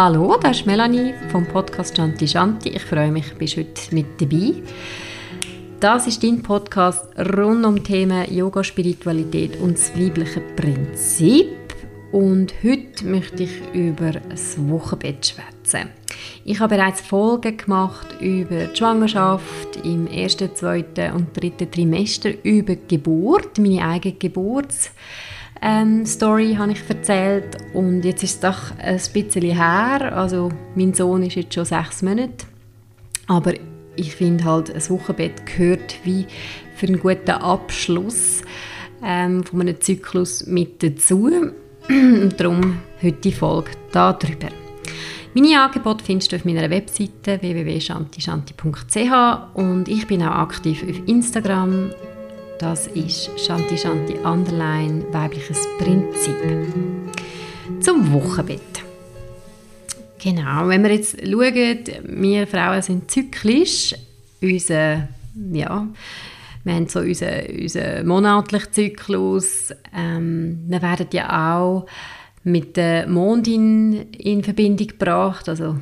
Hallo, das ist Melanie vom Podcast Shanti Shanti. Ich freue mich, bist heute mit dabei. Das ist dein Podcast rund um Themen Yoga, Spiritualität und das weibliche Prinzip. Und heute möchte ich über das Wochenbett schwätzen. Ich habe bereits Folgen gemacht über die Schwangerschaft im ersten, zweiten und dritten Trimester, über die Geburt, meine eigene Geburts ähm, Story habe ich erzählt und jetzt ist es doch ein bisschen her, also mein Sohn ist jetzt schon sechs Monate, aber ich finde halt, ein Wochenbett gehört wie für einen guten Abschluss ähm, von einem Zyklus mit dazu. Und darum heute die Folge darüber. Meine Angebote findest du auf meiner Webseite www.shantishanti.ch und ich bin auch aktiv auf Instagram das ist Shanti Shanti Underline weibliches Prinzip. Zum Wochenbett. Genau, wenn wir jetzt schauen, wir Frauen sind zyklisch. Unser, ja, wir haben so unseren, unseren monatlichen Zyklus. Ähm, wir werden ja auch mit der Mondin in Verbindung gebracht. Also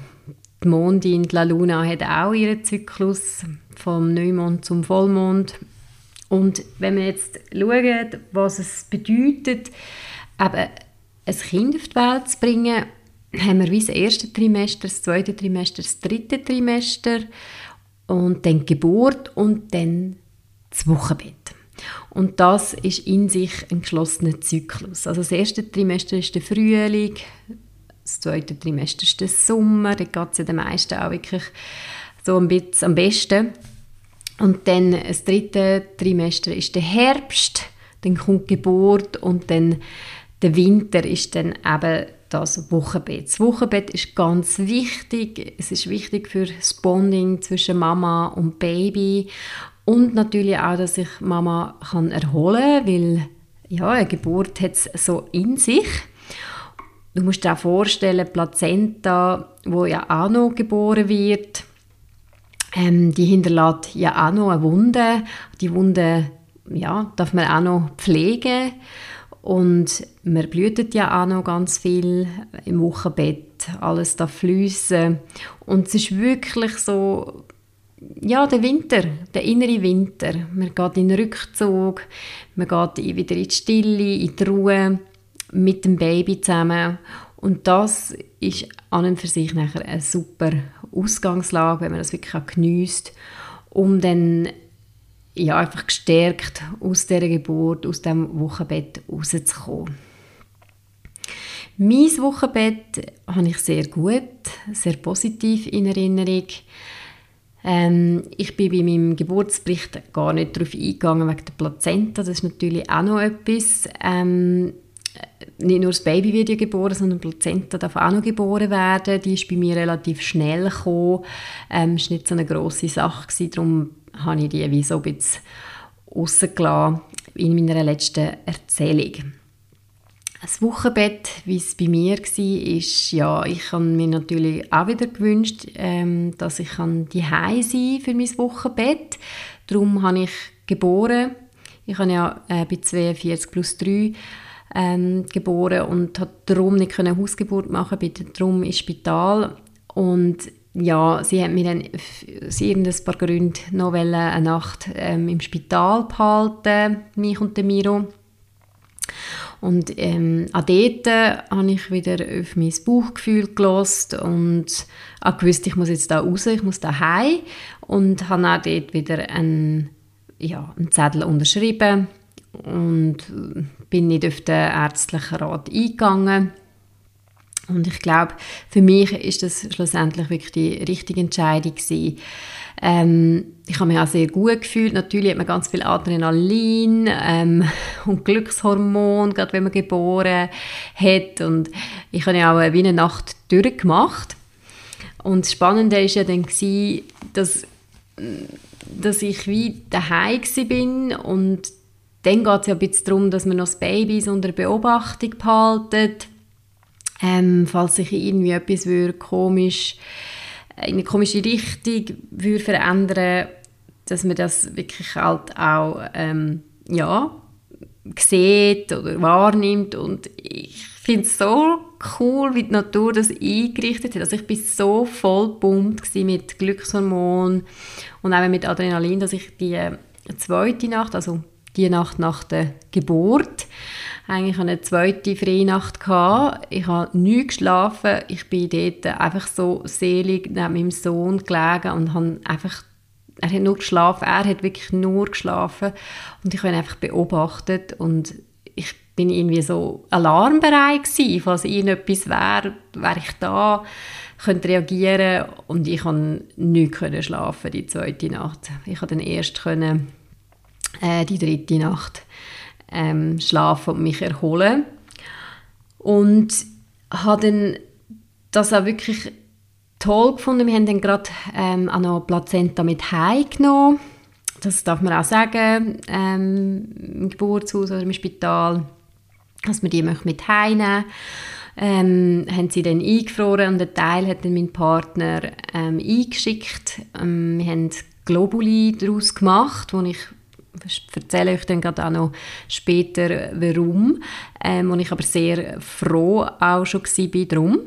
die Mondin, die La Luna, hat auch ihren Zyklus vom Neumond zum Vollmond. Und wenn wir jetzt schauen, was es bedeutet, eben ein Kind auf die Welt zu bringen, haben wir wie das erste Trimester, das zweite Trimester, das dritte Trimester und dann die Geburt und dann das Wochenbett. Und das ist in sich ein geschlossener Zyklus. Also das erste Trimester ist der Frühling, das zweite Trimester ist der Sommer, da geht es ja den meisten auch wirklich so ein bisschen am besten. Und dann das dritte Trimester ist der Herbst, dann kommt die Geburt und dann der Winter ist dann eben das Wochenbett. Das Wochenbett ist ganz wichtig. Es ist wichtig für das Bonding zwischen Mama und Baby und natürlich auch, dass sich Mama kann erholen kann, weil ja, eine Geburt hat es so in sich. Du musst dir auch vorstellen, Plazenta, wo ja auch noch geboren wird, ähm, die hinterlässt ja auch noch eine Wunde. Die Wunde ja, darf man auch noch pflegen. Und man blühtet ja auch noch ganz viel im Wochenbett. Alles da fließen. Und es ist wirklich so, ja, der Winter, der innere Winter. Man geht in den Rückzug, man geht wieder in die Stille, in die Ruhe mit dem Baby zusammen. Und das ist an und für sich nachher eine super Ausgangslage, wenn man das wirklich auch geniesst, um dann ja, einfach gestärkt aus dieser Geburt, aus dem Wochenbett rauszukommen. Mein Wochenbett habe ich sehr gut, sehr positiv in Erinnerung. Ähm, ich bin bei meinem Geburtsbericht gar nicht darauf eingegangen wegen der Plazenta. Das ist natürlich auch noch etwas. Ähm, nicht nur das Baby wird ja geboren, sondern die Plazenta darf auch noch geboren werden. Die ist bei mir relativ schnell gekommen. Ähm, war nicht so eine grosse Sache, gewesen, darum habe ich die wie so ein bisschen in meiner letzten Erzählung. Das Wochenbett, wie es bei mir war, ist, ja, ich habe mir natürlich auch wieder gewünscht, ähm, dass ich die sein kann für mein Wochenbett. Darum habe ich geboren. Ich habe ja äh, bei 42 plus 3 ähm, geboren und hat darum nicht eine Hausgeburt machen, bin darum ins Spital. Und ja, sie hat mir dann aus irgendein paar Gründen noch eine Nacht ähm, im Spital behalten, mich und Miro. Und ähm, an dort habe ich wieder auf mein Bauchgefühl gelost und auch gewusst, ich muss jetzt da raus, ich muss da heim. Und habe auch dort wieder einen, ja, einen Zettel unterschrieben. Und bin nicht auf den ärztlichen Rat eingegangen. Und ich glaube, für mich ist das schlussendlich wirklich die richtige Entscheidung gewesen. Ähm, ich habe mich auch sehr gut gefühlt. Natürlich hat man ganz viel Adrenalin ähm, und Glückshormon, gerade wenn man geboren hat. Und ich habe ja auch wie eine Nacht durchgemacht. Und das Spannende war ja dann, gewesen, dass, dass ich wie daheim bin und dann geht es ja ein bisschen darum, dass man noch das Baby unter Beobachtung behaltet. Ähm, falls sich irgendwie etwas würde komisch in eine komische Richtung würde verändern, dass man das wirklich halt auch ähm, ja, sieht oder wahrnimmt und ich finde es so cool, wie die Natur das eingerichtet hat. Also ich bin so voll pumpt mit Glückshormon und auch mit Adrenalin, dass ich die zweite Nacht, also die Nacht nach der Geburt, eigentlich eine zweite Freinacht. Ich habe nie geschlafen. Ich bin dort einfach so selig neben meinem Sohn gelegen und habe einfach er hat nur geschlafen, er hat wirklich nur geschlafen und ich habe ihn einfach beobachtet und ich bin irgendwie so alarmbereit gewesen, falls irgendetwas wäre, wäre ich da, könnte reagieren und ich konnte nicht schlafen die zweite Nacht. Ich konnte dann erst können, äh, die dritte Nacht ähm, schlafen und mich erholen und habe dann das auch wirklich toll gefunden. Wir haben dann gerade ähm, auch noch Plazenta mit heimgenommen. Das darf man auch sagen, ähm, im Geburtshaus oder im Spital, dass man die mit heimnehmen ähm, haben sie dann eingefroren und einen Teil hat dann mein Partner ähm, eingeschickt. Ähm, wir haben Globuli daraus gemacht, wo ich erzähle euch dann gerade auch noch später, warum, ähm, wo ich aber sehr froh auch schon war drum.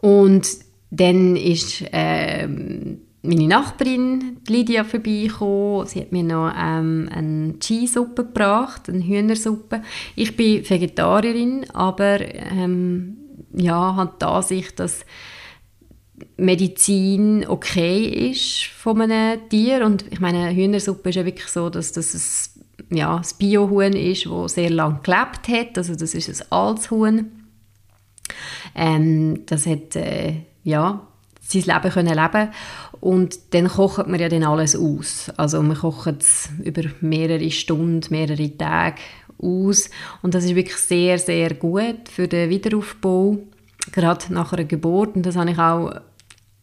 Und dann ist ähm, meine Nachbarin Lydia vorbeigekommen. Sie hat mir noch ähm, eine Cheese-Suppe gebracht, eine Hühnersuppe. Ich bin Vegetarierin, aber ähm, ja, habe die Ansicht, dass Medizin okay ist von einem Tier. Und ich meine, Hühnersuppe ist ja wirklich so, dass das ein, ja, das Biohuhn ist, das sehr lange gelebt hat. Also das ist ein altes Huhn. Ähm, das hat äh, ja, sein Leben können leben und dann kocht man ja dann alles aus. Also man kocht es über mehrere Stunden, mehrere Tage aus und das ist wirklich sehr, sehr gut für den Wiederaufbau, gerade nach einer Geburt und das habe ich auch,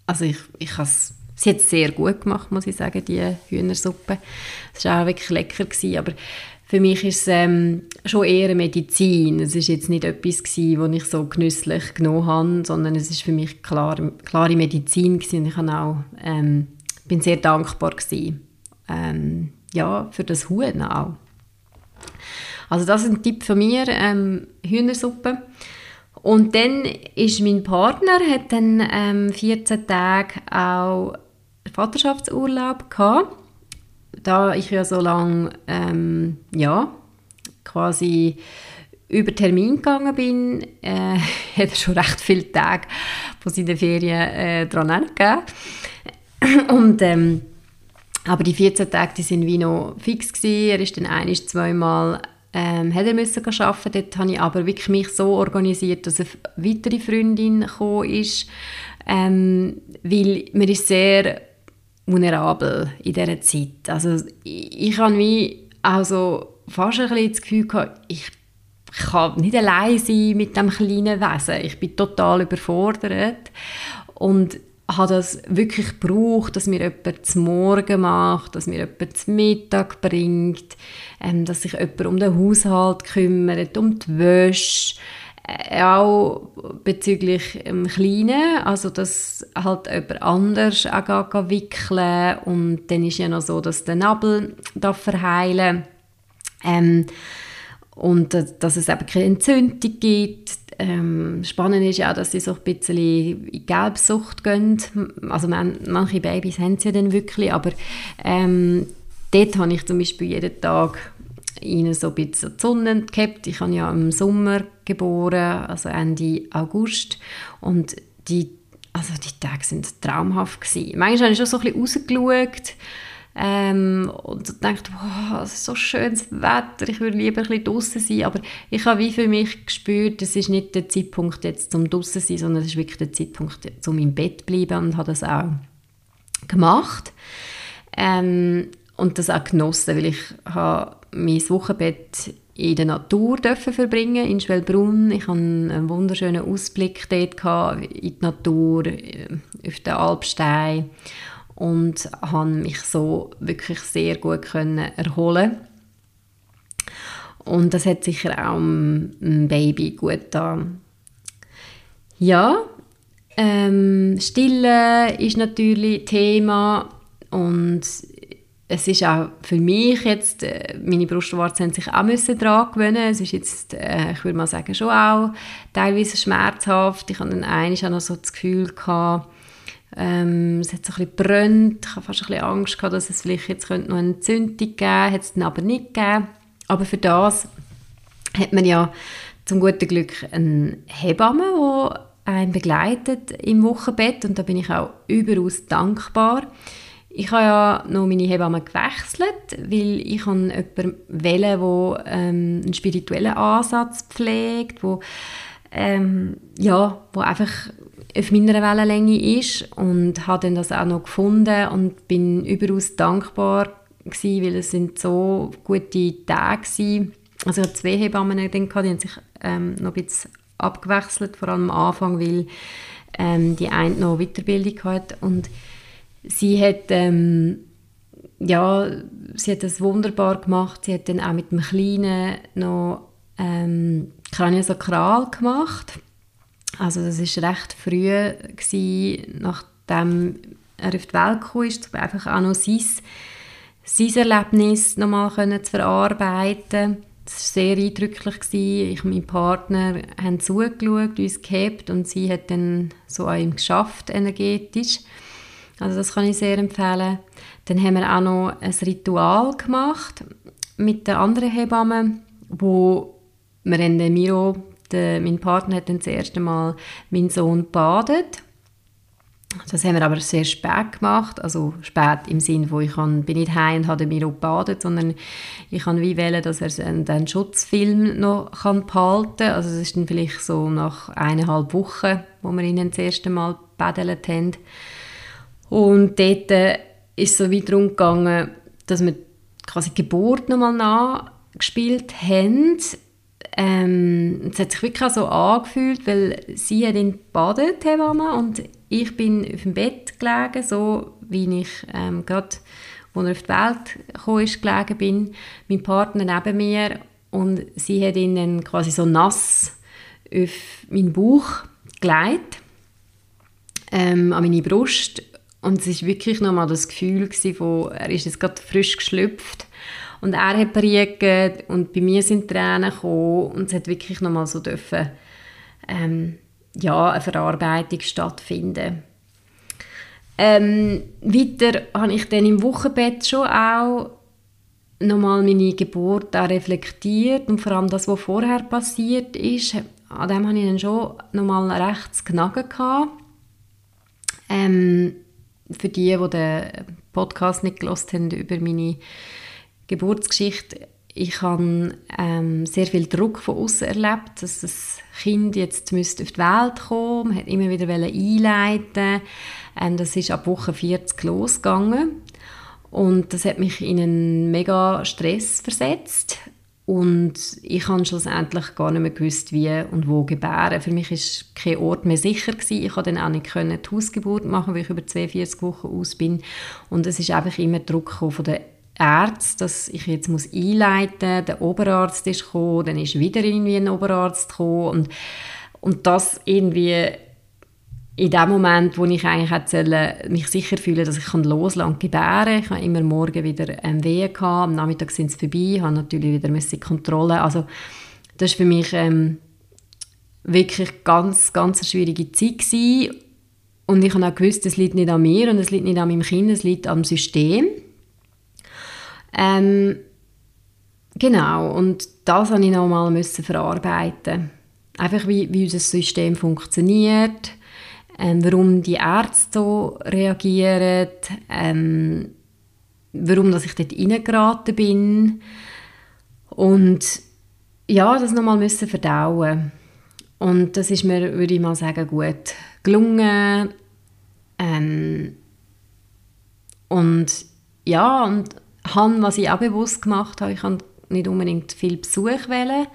also ich, ich habe es Sie hat es sehr gut gemacht, muss ich sagen, die Hühnersuppe. Es war auch wirklich lecker, gewesen, aber für mich ist es ähm, schon eher eine Medizin. Es ist jetzt nicht etwas was ich so genüsslich genommen habe, sondern es ist für mich klar, klare Medizin gewesen. Ich auch, ähm, bin sehr dankbar gewesen, ähm, ja, für das Huhn auch. Also das ist ein Tipp von mir, ähm, Hühnersuppe. Und dann ist mein Partner, hat dann ähm, 14 Tage auch Vaterschaftsurlaub gehabt da ich ja so lange ähm, ja, quasi über Termin gegangen bin, äh, hat er schon recht viele Tage von seinen Ferien äh, dran. Und, ähm, aber die 14 Tage, die sind wie noch fix gewesen. Er ist dann ein, zweimal ähm, hat er müssen arbeiten. Dort habe ich aber wirklich mich so organisiert, dass eine weitere Freundin gekommen ist, ähm, weil mir ist sehr vulnerabel in dieser Zeit. Also ich, ich habe wie also fast ein bisschen das Gefühl gehabt, ich kann nicht allein sein mit dem kleinen Wesen. Ich bin total überfordert und habe das wirklich gebraucht, dass mir jemand zum Morgen macht, dass mir jemand zum Mittag bringt, ähm, dass sich jemand um den Haushalt kümmert, um die Wäsche, äh, auch bezüglich dem Kleinen, also dass halt jemand anders auch wickeln und dann ist ja noch so, dass der Nabel darf verheilen ähm, und dass es eben keine Entzündung gibt. Ähm, spannend ist ja dass sie so ein bisschen in Gelbsucht gehen. Also man, manche Babys haben sie ja dann wirklich, aber ähm, dort habe ich zum Beispiel jeden Tag ihnen so ein bisschen die Sonne gehabt. Ich habe ja im Sommer geboren, also Ende August und die, also die Tage sind traumhaft gewesen. Manchmal habe ich schon so ein bisschen rausgeschaut ähm, und gedacht, wow, es ist so schönes Wetter, ich würde lieber ein bisschen sein, aber ich habe wie für mich gespürt, es ist nicht der Zeitpunkt jetzt zum draußen sein, sondern es ist wirklich der Zeitpunkt zum im Bett zu bleiben und habe das auch gemacht. Ähm, und das auch genossen, weil ich habe mein Wochenbett in der Natur dürfen verbringen in Schwellbrunn. Ich hatte einen wunderschönen Ausblick dort in die Natur, auf den Alpstein und habe mich so wirklich sehr gut können erholen und das hat sicher auch dem Baby gut getan. Ja, ähm, Stille ist natürlich Thema und es ist auch für mich jetzt, äh, meine Brustwarzen haben sich auch müssen daran gewöhnen. Es ist jetzt, äh, ich würde mal sagen, schon auch teilweise schmerzhaft. Ich hatte dann einmal auch noch so das Gefühl gehabt, ähm, es hat so ein bisschen gebrannt. Ich hatte fast ein bisschen Angst gehabt, dass es vielleicht jetzt noch eine Entzündung geben könnte. Hat es dann aber nicht gegeben. Aber für das hat man ja zum guten Glück eine Hebamme, die einen begleitet im Wochenbett und da bin ich auch überaus dankbar. Ich habe ja noch meine Hebamme gewechselt, weil ich jemanden wählen der ähm, einen spirituellen Ansatz pflegt, wo, ähm, ja, wo einfach auf meiner Wellenlänge ist und habe dann das auch noch gefunden und bin überaus dankbar gewesen, weil es sind so gute Tage waren. Also ich hatte zwei Hebammen die haben sich ähm, noch ein bisschen abgewechselt, vor allem am Anfang, weil ähm, die eine noch Weiterbildung hat und sie hat ähm, ja, sie hat das wunderbar gemacht. Sie hat dann auch mit dem Kleinen noch ähm, Kraniosakral gemacht. Also das ist recht früh gewesen, nachdem er auf die Welt kam, ist, einfach auch noch sein, sein Erlebnis nochmal zu verarbeiten. Das war sehr eindrücklich. Gewesen. Ich und mein Partner haben zugeschaut, uns gehabt und sie hat dann so an ihm geschafft, energetisch. Also das kann ich sehr empfehlen. Dann haben wir auch noch ein Ritual gemacht mit den anderen Hebammen, wo wir in der Miro, der, mein Partner hat dann das erste Mal meinen Sohn badet. Das haben wir aber sehr spät gemacht, also spät im Sinne, wo ich kann, bin nicht heim und habe Miro gebadet, sondern ich kann wie wählen, dass er einen Schutzfilm noch kann behalten kann. Also es ist dann vielleicht so nach eineinhalb Wochen, wo wir ihn das erste Mal badelt haben. Und dort äh, ist es so weit darum gegangen, dass wir quasi die Geburt nochmal nachgespielt haben. Ähm, es hat sich wirklich so angefühlt, weil sie hat ihn badet, Hebamme, und ich bin auf dem Bett gelegen, so wie ich ähm, gerade, als er auf die Welt gekommen ist, gelegen bin. Mein Partner neben mir und sie hat ihn dann quasi so nass auf meinen Bauch gelegt, ähm, an meine Brust und es war wirklich nochmal das Gefühl von, er ist jetzt gerade frisch geschlüpft und er hat pariert und bei mir sind Tränen gekommen und es hat wirklich nochmal so dürfen, ähm, ja, eine Verarbeitung stattfinden. Ähm, weiter habe ich dann im Wochenbett schon auch nochmal meine Geburt auch reflektiert und vor allem das, was vorher passiert ist, an dem hatte ich dann schon nochmal recht zu. Ähm, für die, die den Podcast nicht gelost haben über meine Geburtsgeschichte, ich habe ähm, sehr viel Druck von außen erlebt, dass das Kind jetzt müsste auf die Welt kommen, man hat immer wieder einleiten. Ähm, das ist ab Woche 40 losgegangen und das hat mich in einen mega Stress versetzt und ich habe schlussendlich gar nicht mehr gewusst, wie und wo gebären. Für mich ist kein Ort mehr sicher gewesen. Ich konnte dann auch nicht die Hausgeburt machen, weil ich über 42 Wochen aus bin. Und es ist einfach immer Druck von den Ärzten, dass ich jetzt muss einleiten muss. Der Oberarzt ist gekommen, dann ist wieder irgendwie ein Oberarzt gekommen. Und, und das irgendwie in dem Moment, wo ich eigentlich hätte mich sicher fühlen dass ich loslassen und gebären Ich habe immer morgen wieder ähm, Wehen gehabt, am Nachmittag sind sie vorbei, habe natürlich wieder die Kontrolle. Also das war für mich ähm, wirklich ganz, ganz eine schwierige Zeit gewesen. Und ich habe auch gewusst, es liegt nicht an mir und es liegt nicht an meinem Kind, es liegt am System. Ähm, genau, und das musste ich nochmal verarbeiten. Einfach wie, wie unser System funktioniert, ähm, warum die Ärzte so reagieren, ähm, warum dass ich dort reingeraten bin. Und ja, das nochmal müssen verdauen. Und das ist mir, würde ich mal sagen, gut gelungen. Ähm, und ja, und habe, was ich auch bewusst gemacht habe, ich habe nicht unbedingt viel Besuch wählen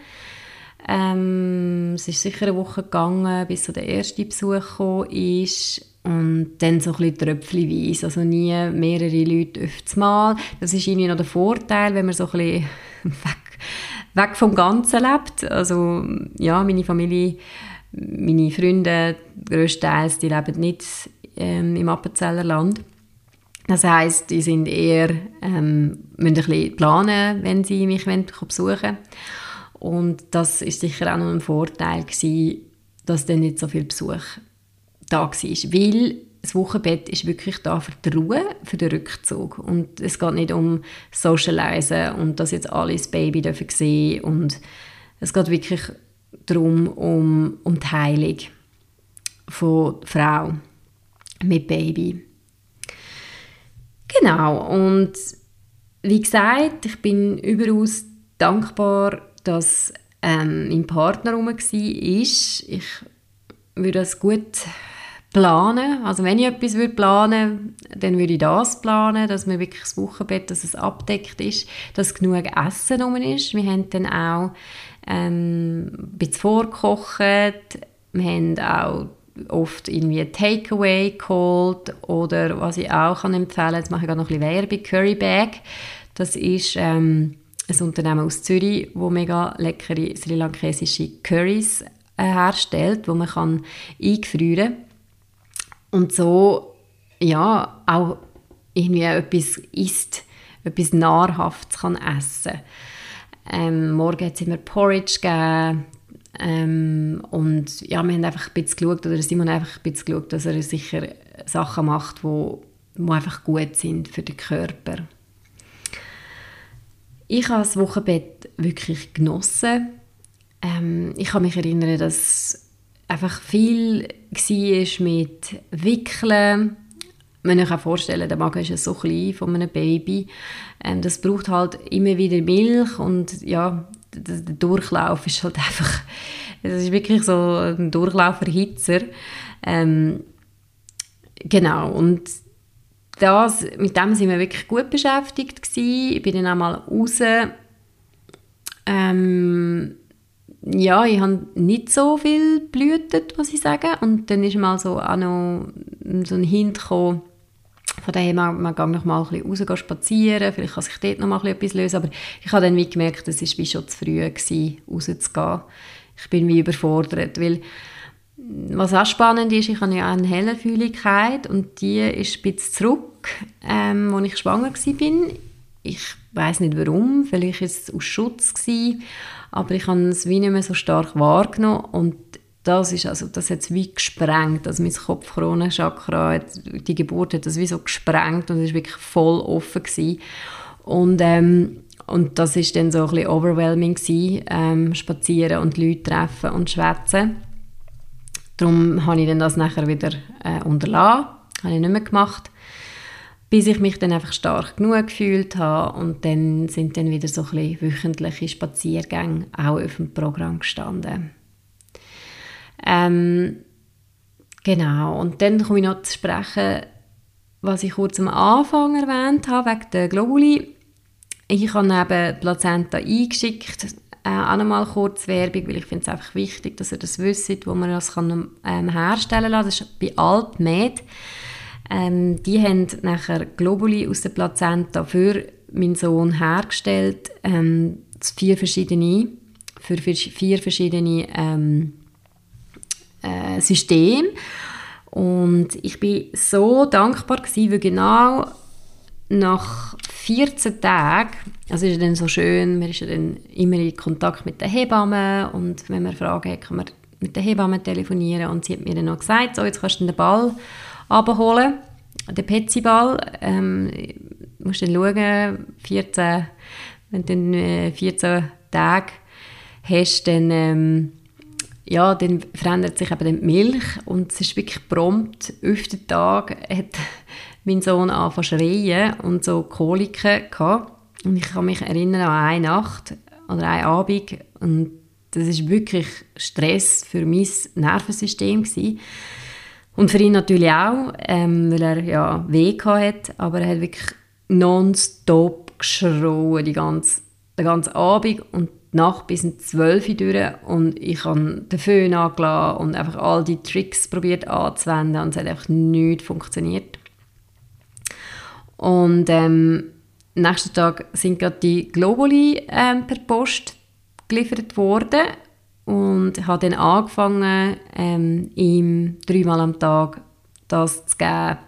ähm, es ist sicher eine Woche gegangen, bis so der erste Besuch kam ist und dann so ein bisschen tröpfchenweise, also nie mehrere Leute auf Mal. Das ist irgendwie noch der Vorteil, wenn man so ein bisschen weg, weg vom Ganzen lebt. Also ja, meine Familie, meine Freunde größtenteils, die leben nicht ähm, im Appenzeller Land. Das heißt, die sind eher ähm, müssen ein bisschen planen, wenn sie mich besuchen wollen. Und das ist sicher auch noch ein Vorteil gewesen, dass dann nicht so viel Besuch da war. Weil das Wochenbett ist wirklich da für die Ruhe, für den Rückzug. Und es geht nicht um Socializen und dass jetzt alle das Baby dürfen sehen und es geht wirklich darum, um, um die Heilung von Frau mit Baby. Genau, und wie gesagt, ich bin überaus dankbar, dass ähm, mein Partner herum war. Ich würde das gut planen. Also wenn ich etwas würde planen dann würde ich das planen, dass man wirklich das Wochenbett, dass es abdeckt ist, dass genug Essen rum ist. Wir haben dann auch ähm, ein bisschen vorgekocht. Wir haben auch oft irgendwie Takeaway geholt oder was ich auch kann empfehlen jetzt mache ich gerade noch ein bisschen Werbung, Curry Bag. Das ist ähm, ein Unternehmen aus Zürich, wo mega leckere sri lankesische Curries äh, herstellt, wo man kann eingefrieren und so ja auch irgendwie etwas isst, etwas Nahrhaftes kann essen. Ähm, morgen hat es immer Porridge gegeben, ähm, und ja, wir haben einfach ein bisschen geschaut, oder Simon hat einfach ein bisschen geschaut, dass er sicher Sachen macht, wo, wo einfach gut sind für den Körper. Ich habe das Wochenbett wirklich genossen. Ähm, ich kann mich erinnern, dass einfach viel war mit Wickeln. Man kann sich auch vorstellen, der Magen ist so klein von einem Baby. Ähm, das braucht halt immer wieder Milch und ja, der Durchlauf ist halt einfach, es ist wirklich so ein Durchlauferhitzer. Ähm, genau, und das, mit dem sind wir wirklich gut beschäftigt gewesen. Ich bin dann auch mal raus. Ähm, ja, ich habe nicht so viel blühtet, was ich sagen. Und dann ist mal so auch noch so ein Hint gekommen, von daher, man, man geht noch mal ein bisschen raus spazieren, vielleicht kann sich dort noch mal etwas lösen, aber ich habe dann wie gemerkt, es war schon zu früh, gewesen, rauszugehen. Ich bin wie überfordert, weil was auch spannend ist, ich habe ja auch eine Hellerfühligkeit und die ist ein bisschen zurück, ähm, als ich schwanger war. Ich weiß nicht warum, vielleicht war es aus Schutz, gewesen, aber ich habe es wie nicht mehr so stark wahrgenommen und das ist also, das hat es wie gesprengt, also mein Kopfkronenchakra, die Geburt hat das wie so gesprengt und es war wirklich voll offen gewesen. Und, ähm, und das ist dann so ein bisschen overwhelming gewesen, ähm, spazieren und Leute treffen und schwätzen. Darum habe ich dann das nachher wieder äh, unterlassen, habe ich nicht mehr gemacht, bis ich mich dann einfach stark genug gefühlt habe und dann sind dann wieder so ein bisschen wöchentliche Spaziergänge auch auf dem Programm gestanden. Ähm, genau, und dann komme ich noch zu sprechen, was ich kurz am Anfang erwähnt habe, wegen der Globuli. Ich habe eben Plazenta eingeschickt, äh, auch nochmal kurz Werbung, weil ich finde es einfach wichtig, dass ihr das wisst, wo man das kann, ähm, herstellen kann. Das ist bei AltMed. Ähm, die haben nachher Globuli aus der Plazenta für meinen Sohn hergestellt, ähm, vier verschiedene, für vier verschiedene ähm, äh, System. Und ich bin so dankbar gewesen, weil genau nach 14 Tagen, also ist dann so schön, man ist ja dann immer in Kontakt mit der Hebamme und wenn man Fragen hat, kann man mit der Hebamme telefonieren und sie hat mir dann noch gesagt, so jetzt kannst du den Ball abholen, den Petsy-Ball, ähm, musst dann schauen, 14, wenn du dann 14 äh, Tage hast, dann ähm, ja, dann verändert sich eben die Milch und es ist wirklich prompt, den Tag hat mein Sohn angefangen zu schreien und so Koliken gehabt. Und ich kann mich erinnern an eine Nacht oder einen Abend und das ist wirklich Stress für mein Nervensystem gewesen. Und für ihn natürlich auch, ähm, weil er ja weh hat, aber er hat wirklich nonstop geschrien die ganze, den ganzen Abend und die Nacht bis um 12 Uhr durch und ich habe den Föhn angelassen und einfach all die Tricks probiert anzuwenden und es hat einfach nicht funktioniert. Und ähm, nächsten Tag sind gerade die Globuli ähm, per Post geliefert worden und habe dann angefangen, ähm, ihm dreimal am Tag das zu geben.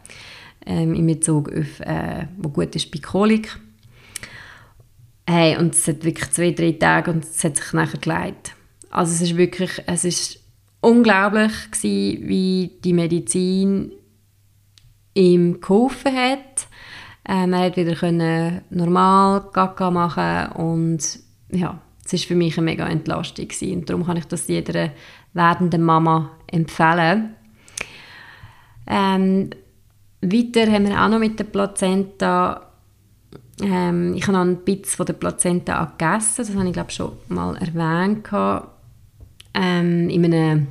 ähm, in Bezug auf, äh, wo gut ist bei Kolik. Hey, und es hat wirklich zwei, drei Tage und es hat sich nachher geleitet. Also es ist wirklich, es ist unglaublich gewesen, wie die Medizin ihm geholfen hat. Ähm, er hat wieder können normal Gaga machen und ja, es ist für mich eine mega Entlastung gewesen. und darum kann ich das jeder werdenden Mama empfehlen. Ähm, weiter haben wir auch noch mit der Plazenta ähm, ich habe noch einen Bitz von der Plazenta gegessen, das habe ich glaube schon mal erwähnt. Ähm, in, einem,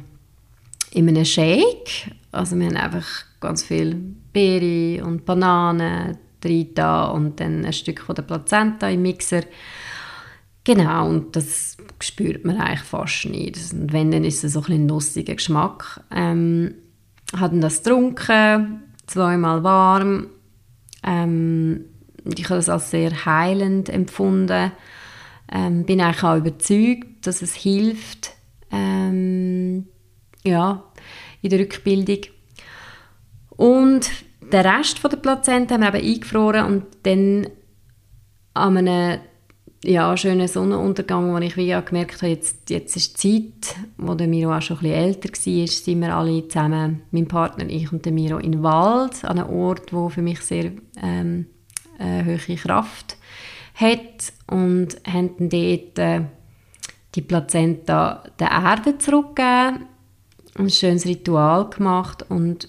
in einem Shake. Also wir haben einfach ganz viel Beere und Bananen drin und dann ein Stück von der Plazenta im Mixer. Genau, und das spürt man eigentlich fast nicht. Und wenn, dann ist es so ein nussiger Geschmack. Ähm, hatten das getrunken, zweimal warm. Ähm, ich habe das als sehr heilend empfunden. Ähm, bin eigentlich auch überzeugt, dass es hilft, ähm, ja, in der Rückbildung. Und den Rest von der Plazenta haben wir eben eingefroren und dann an einem ja, schönen Sonnenuntergang, wo ich wie gemerkt habe, jetzt, jetzt ist die Zeit, wo der Miro auch schon ein bisschen älter war, sind wir alle zusammen, mein Partner, ich und der Miro, in den Wald, an einem Ort, wo für mich sehr ähm, äh, hohe Kraft hat und haben dort äh, die Plazenta der Erde zurückgegeben, ein schönes Ritual gemacht und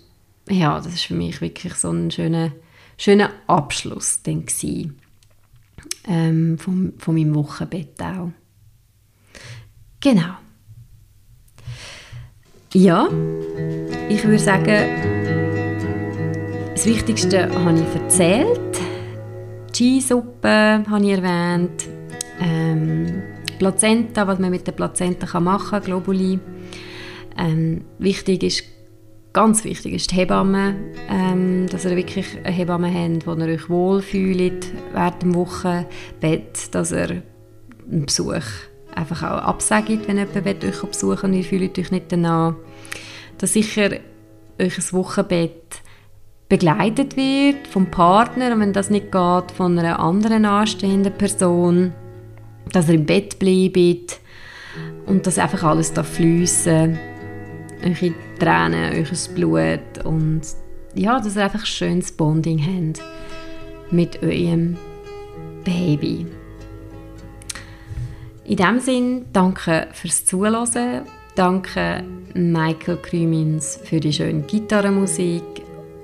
ja, das ist für mich wirklich so ein schöner, schöner Abschluss dann gewesen, ähm, von, von meinem Wochenbett auch. Genau. Ja, ich würde sagen, das Wichtigste habe ich erzählt. Skisuppe habe ich erwähnt. Ähm, Plazenta, was man mit der Plazenta machen kann, Globuli. Ähm, wichtig ist, ganz wichtig ist die Hebamme, ähm, dass ihr wirklich eine Hebamme habt, wo ihr euch wohlfühlt während dem Wochenbett, dass ihr einen Besuch einfach auch absagt, wenn jemand euch besuchen will und ihr fühlt euch nicht danach. Dass sicher euch ein Wochenbett begleitet wird vom Partner und wenn das nicht geht, von einer anderen anstehenden Person, dass er im Bett bleibt und dass einfach alles da fließen, eure Tränen, euer Blut und ja, dass ihr einfach ein schönes Bonding habt mit eurem Baby. In diesem Sinn, danke fürs Zuhören. Danke Michael Krümins für die schöne Gitarrenmusik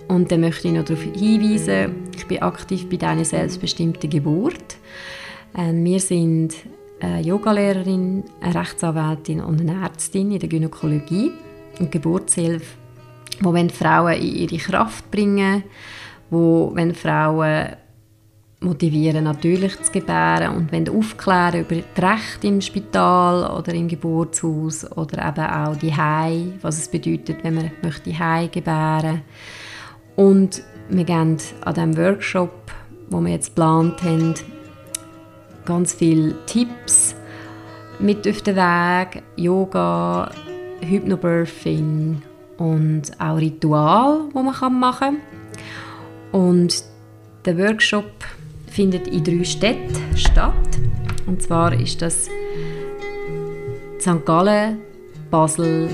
und dann möchte ich noch darauf hinweisen, ich bin aktiv bei deiner selbstbestimmten Geburt. Äh, wir sind eine Yogalehrerin, eine Rechtsanwältin und eine Ärztin in der Gynäkologie und Geburtshilfe, wo wenn Frauen in ihre Kraft bringen, wo wenn Frauen motivieren, natürlich zu gebären und wenn aufklären über die Rechte im Spital oder im Geburtshaus oder eben auch die Hai, was es bedeutet, wenn man möchte Hai gebären möchte und wir geben an diesem Workshop, wo wir jetzt geplant haben, ganz viele Tipps mit auf den Weg. Yoga, Hypnobirthing und auch Ritual, wo man machen kann. Und der Workshop findet in drei Städten statt. Und zwar ist das St. Gallen, Basel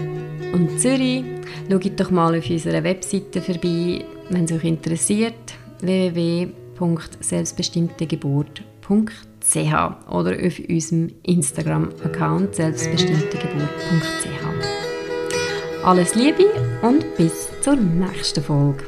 und Zürich. Schaut doch mal auf unserer Webseite vorbei wenn es euch interessiert, www.selbstbestimmtegeburt.ch oder auf unserem Instagram-Account selbstbestimmtegeburt.ch. Alles Liebe und bis zur nächsten Folge.